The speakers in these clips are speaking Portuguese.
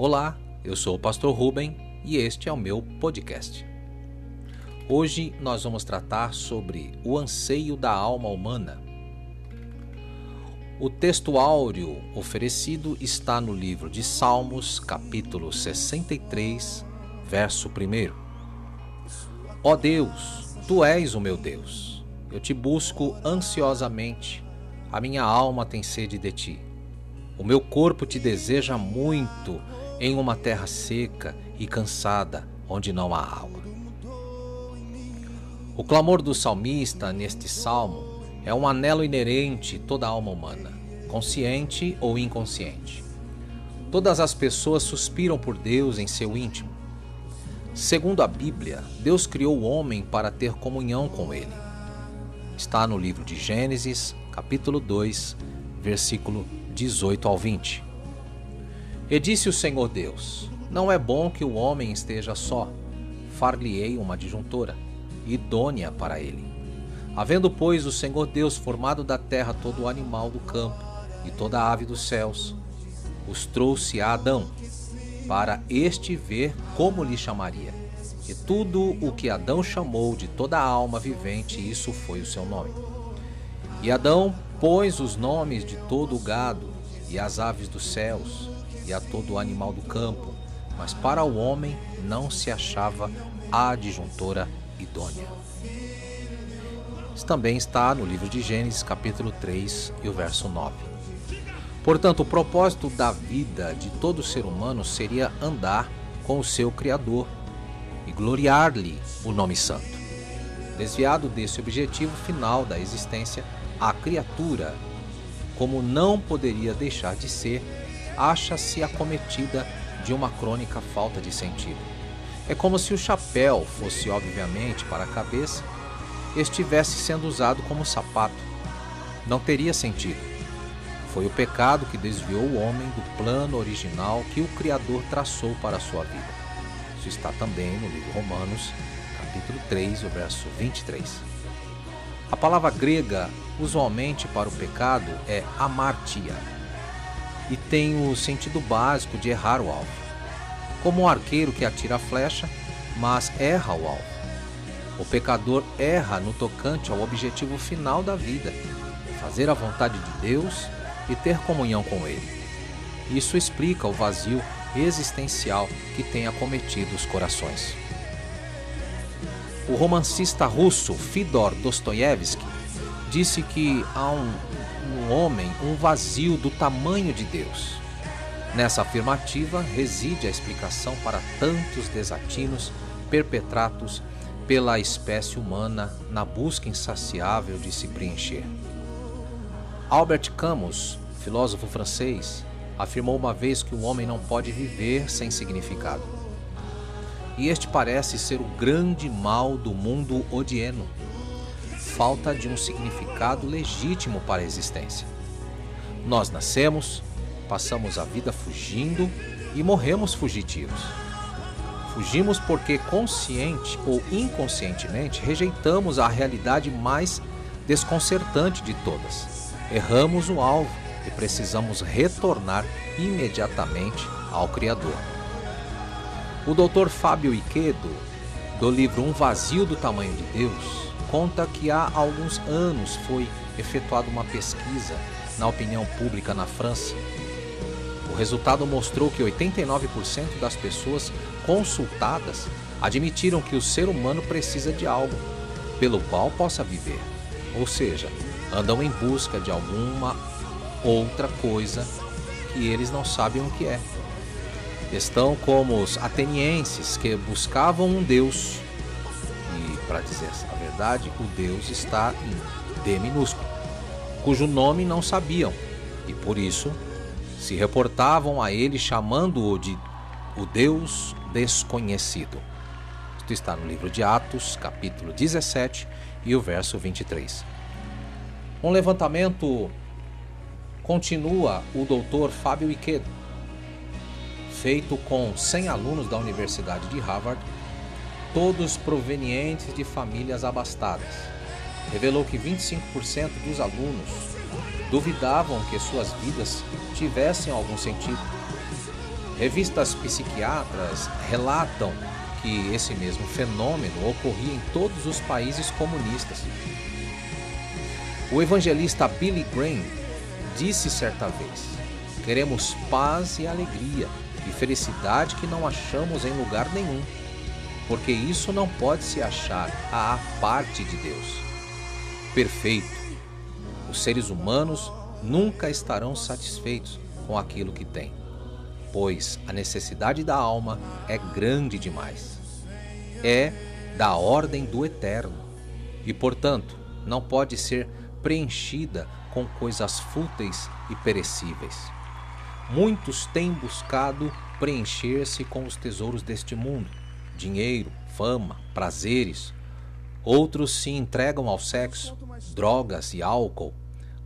Olá, eu sou o Pastor Ruben e este é o meu podcast. Hoje nós vamos tratar sobre o anseio da alma humana. O texto áureo oferecido está no livro de Salmos, capítulo 63, verso 1. Ó Deus, tu és o meu Deus. Eu te busco ansiosamente. A minha alma tem sede de ti. O meu corpo te deseja muito em uma terra seca e cansada, onde não há água. O clamor do salmista neste salmo é um anelo inerente toda a alma humana, consciente ou inconsciente. Todas as pessoas suspiram por Deus em seu íntimo. Segundo a Bíblia, Deus criou o homem para ter comunhão com ele. Está no livro de Gênesis, capítulo 2, versículo 18 ao 20. E disse o Senhor Deus: Não é bom que o homem esteja só. Far-lhe-ei uma adjuntora, idônea para ele. Havendo, pois, o Senhor Deus formado da terra todo o animal do campo e toda a ave dos céus, os trouxe a Adão, para este ver como lhe chamaria. E tudo o que Adão chamou de toda a alma vivente, isso foi o seu nome. E Adão pôs os nomes de todo o gado e as aves dos céus e a todo animal do campo, mas para o homem não se achava a adjuntora idônea. Isso também está no livro de Gênesis, capítulo 3 e o verso 9. Portanto, o propósito da vida de todo ser humano seria andar com o seu Criador e gloriar-lhe o nome santo. Desviado desse objetivo final da existência, a criatura, como não poderia deixar de ser, acha-se acometida de uma crônica falta de sentido. É como se o chapéu fosse obviamente para a cabeça, estivesse sendo usado como sapato. Não teria sentido. Foi o pecado que desviou o homem do plano original que o Criador traçou para a sua vida. Isso está também no livro Romanos, capítulo 3, o verso 23. A palavra grega, usualmente para o pecado, é amartia e tem o sentido básico de errar o alvo. Como um arqueiro que atira a flecha, mas erra o alvo. O pecador erra no tocante ao objetivo final da vida, fazer a vontade de Deus e ter comunhão com Ele. Isso explica o vazio existencial que tem acometido os corações. O romancista russo Fidor Dostoiévski disse que há um no homem um vazio do tamanho de Deus. Nessa afirmativa reside a explicação para tantos desatinos perpetrados pela espécie humana na busca insaciável de se preencher. Albert Camus, filósofo francês, afirmou uma vez que o homem não pode viver sem significado. E este parece ser o grande mal do mundo odieno falta de um significado legítimo para a existência. Nós nascemos, passamos a vida fugindo e morremos fugitivos. Fugimos porque consciente ou inconscientemente rejeitamos a realidade mais desconcertante de todas. Erramos o alvo e precisamos retornar imediatamente ao Criador. O Dr. Fábio Iquedo, do livro Um Vazio do Tamanho de Deus, conta que há alguns anos foi efetuada uma pesquisa na opinião pública na França. O resultado mostrou que 89% das pessoas consultadas admitiram que o ser humano precisa de algo pelo qual possa viver, ou seja, andam em busca de alguma outra coisa que eles não sabem o que é. Estão como os atenienses que buscavam um Deus para dizer a verdade, o Deus está em D minúsculo, cujo nome não sabiam e por isso se reportavam a ele chamando-o de o Deus desconhecido. Isto está no livro de Atos, capítulo 17 e o verso 23. Um levantamento continua o doutor Fábio Iquedo, feito com 100 alunos da Universidade de Harvard todos provenientes de famílias abastadas. Revelou que 25% dos alunos duvidavam que suas vidas tivessem algum sentido. Revistas psiquiatras relatam que esse mesmo fenômeno ocorria em todos os países comunistas. O evangelista Billy Graham disse certa vez: Queremos paz e alegria e felicidade que não achamos em lugar nenhum, porque isso não pode se achar à parte de Deus. Perfeito. Os seres humanos nunca estarão satisfeitos com aquilo que têm, pois a necessidade da alma é grande demais. É da ordem do eterno e, portanto, não pode ser preenchida com coisas fúteis e perecíveis. Muitos têm buscado preencher-se com os tesouros deste mundo: dinheiro, fama, prazeres. Outros se entregam ao sexo, drogas e álcool,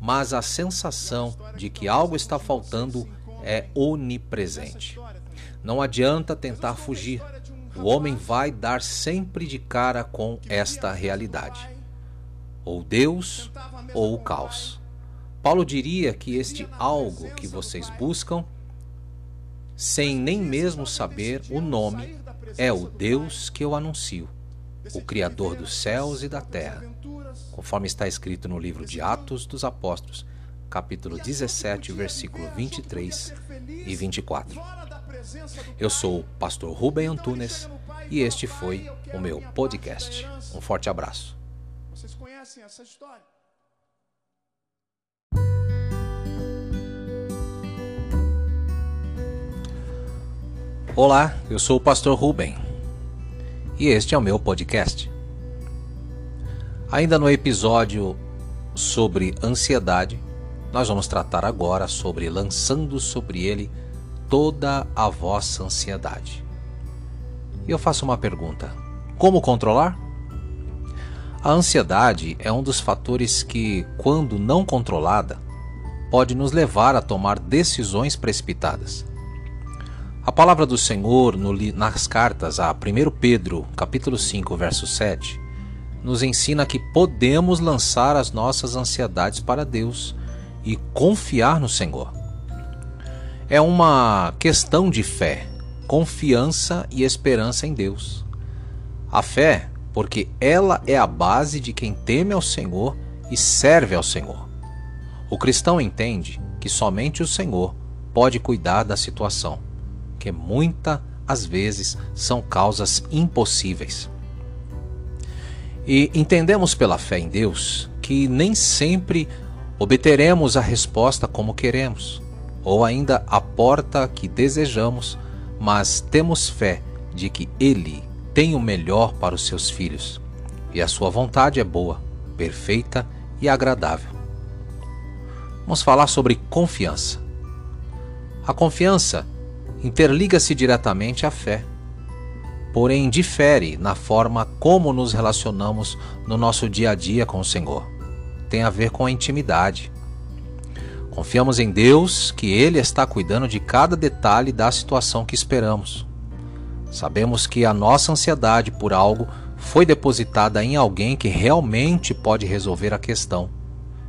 mas a sensação de que algo está faltando é onipresente. Não adianta tentar fugir. O homem vai dar sempre de cara com esta realidade ou Deus ou o caos. Paulo diria que este algo que vocês buscam, sem nem mesmo saber o nome, é o Deus que eu anuncio, o Criador dos céus e da terra, conforme está escrito no livro de Atos dos Apóstolos, capítulo 17, versículo 23 e 24. Eu sou o pastor Rubem Antunes e este foi o meu podcast. Um forte abraço. Vocês conhecem essa história? Olá, eu sou o pastor Ruben e este é o meu podcast. Ainda no episódio sobre ansiedade, nós vamos tratar agora sobre lançando sobre ele toda a vossa ansiedade. E eu faço uma pergunta: como controlar? A ansiedade é um dos fatores que, quando não controlada, pode nos levar a tomar decisões precipitadas. A palavra do Senhor nas cartas a 1 Pedro, capítulo 5, verso 7, nos ensina que podemos lançar as nossas ansiedades para Deus e confiar no Senhor. É uma questão de fé, confiança e esperança em Deus. A fé porque ela é a base de quem teme ao Senhor e serve ao Senhor. O cristão entende que somente o Senhor pode cuidar da situação, que muitas às vezes são causas impossíveis. E entendemos pela fé em Deus que nem sempre obteremos a resposta como queremos, ou ainda a porta que desejamos, mas temos fé de que Ele tem o melhor para os seus filhos, e a sua vontade é boa, perfeita e agradável. Vamos falar sobre confiança. A confiança interliga-se diretamente à fé, porém difere na forma como nos relacionamos no nosso dia a dia com o Senhor. Tem a ver com a intimidade. Confiamos em Deus que Ele está cuidando de cada detalhe da situação que esperamos. Sabemos que a nossa ansiedade por algo foi depositada em alguém que realmente pode resolver a questão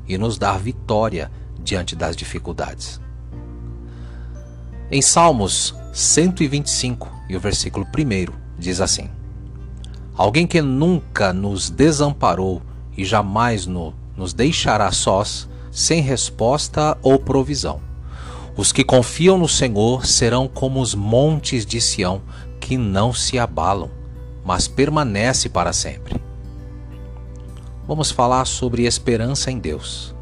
e nos dar vitória diante das dificuldades. Em Salmos 125 e o versículo 1 diz assim: Alguém que nunca nos desamparou e jamais no, nos deixará sós, sem resposta ou provisão. Os que confiam no Senhor serão como os montes de Sião, que não se abalam, mas permanece para sempre. Vamos falar sobre esperança em Deus.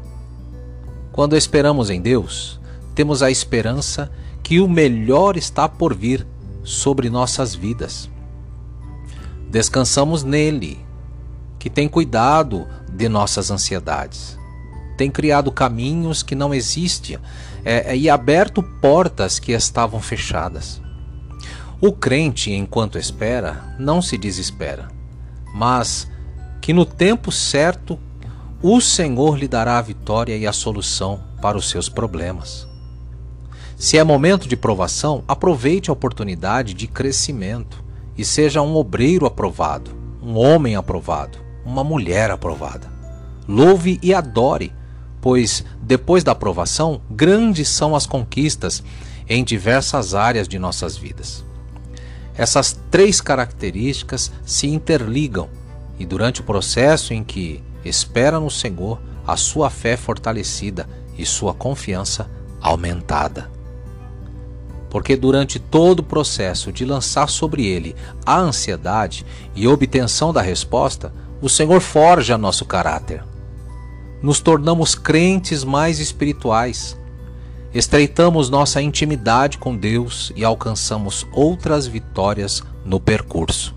Quando esperamos em Deus, temos a esperança que o melhor está por vir sobre nossas vidas. Descansamos nele, que tem cuidado de nossas ansiedades, tem criado caminhos que não existiam é, e aberto portas que estavam fechadas. O crente, enquanto espera, não se desespera, mas que no tempo certo o Senhor lhe dará a vitória e a solução para os seus problemas. Se é momento de provação, aproveite a oportunidade de crescimento e seja um obreiro aprovado, um homem aprovado, uma mulher aprovada. Louve e adore, pois depois da aprovação, grandes são as conquistas em diversas áreas de nossas vidas. Essas três características se interligam e durante o processo em que espera no Senhor, a sua fé fortalecida e sua confiança aumentada. Porque durante todo o processo de lançar sobre ele a ansiedade e obtenção da resposta, o Senhor forja nosso caráter. Nos tornamos crentes mais espirituais, estreitamos nossa intimidade com Deus e alcançamos outras vitórias no percurso.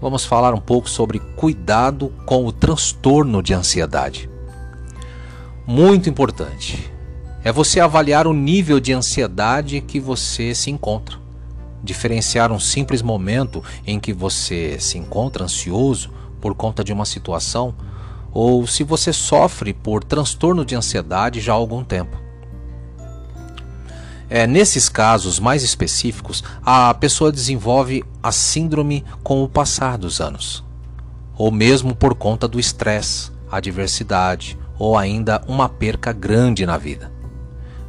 Vamos falar um pouco sobre cuidado com o transtorno de ansiedade. Muito importante é você avaliar o nível de ansiedade que você se encontra. Diferenciar um simples momento em que você se encontra ansioso por conta de uma situação ou se você sofre por transtorno de ansiedade já há algum tempo. É, nesses casos mais específicos, a pessoa desenvolve a síndrome com o passar dos anos, ou mesmo por conta do estresse, adversidade ou ainda uma perca grande na vida.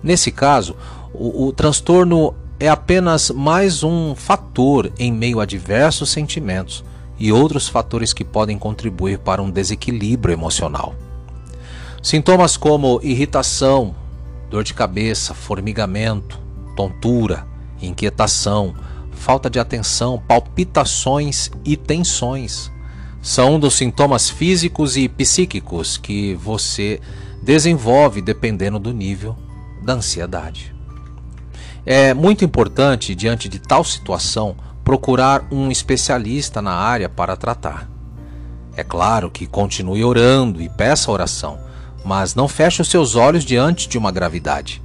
Nesse caso, o, o transtorno é apenas mais um fator em meio a diversos sentimentos e outros fatores que podem contribuir para um desequilíbrio emocional. Sintomas como irritação, dor de cabeça, formigamento, tontura, inquietação, falta de atenção, palpitações e tensões são um dos sintomas físicos e psíquicos que você desenvolve dependendo do nível da ansiedade. É muito importante, diante de tal situação, procurar um especialista na área para tratar. É claro que continue orando e peça oração, mas não feche os seus olhos diante de uma gravidade,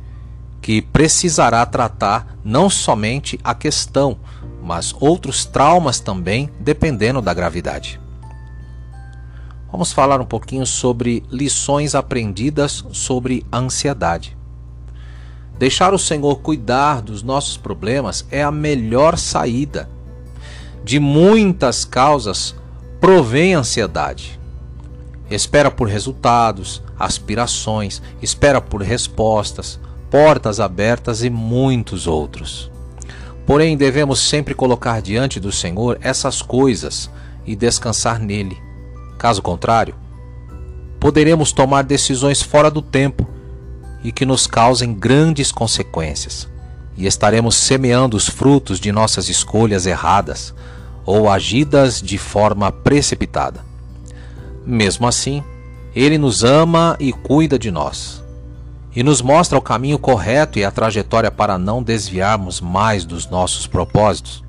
que precisará tratar não somente a questão, mas outros traumas também, dependendo da gravidade. Vamos falar um pouquinho sobre lições aprendidas sobre ansiedade. Deixar o Senhor cuidar dos nossos problemas é a melhor saída de muitas causas provém ansiedade. Espera por resultados, aspirações, espera por respostas, portas abertas e muitos outros. Porém, devemos sempre colocar diante do Senhor essas coisas e descansar nele. Caso contrário, poderemos tomar decisões fora do tempo e que nos causem grandes consequências, e estaremos semeando os frutos de nossas escolhas erradas, ou agidas de forma precipitada. Mesmo assim, Ele nos ama e cuida de nós, e nos mostra o caminho correto e a trajetória para não desviarmos mais dos nossos propósitos.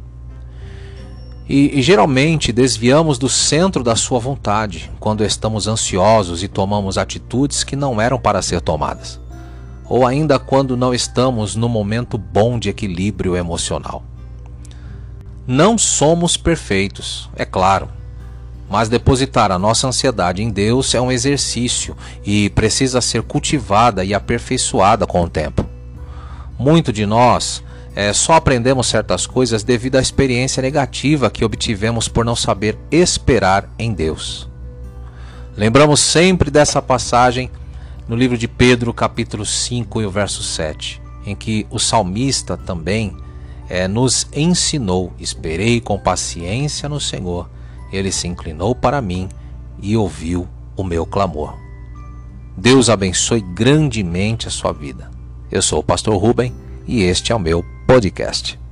E, e, geralmente desviamos do centro da Sua vontade quando estamos ansiosos e tomamos atitudes que não eram para ser tomadas, ou ainda quando não estamos no momento bom de equilíbrio emocional. Não somos perfeitos, é claro, mas depositar a nossa ansiedade em Deus é um exercício e precisa ser cultivada e aperfeiçoada com o tempo. Muito de nós é, só aprendemos certas coisas devido à experiência negativa que obtivemos por não saber esperar em Deus. Lembramos sempre dessa passagem no livro de Pedro, capítulo 5 e o verso 7, em que o salmista também é, nos ensinou: esperei com paciência no Senhor, ele se inclinou para mim e ouviu o meu clamor. Deus abençoe grandemente a sua vida. Eu sou o pastor Ruben e este é o meu podcast.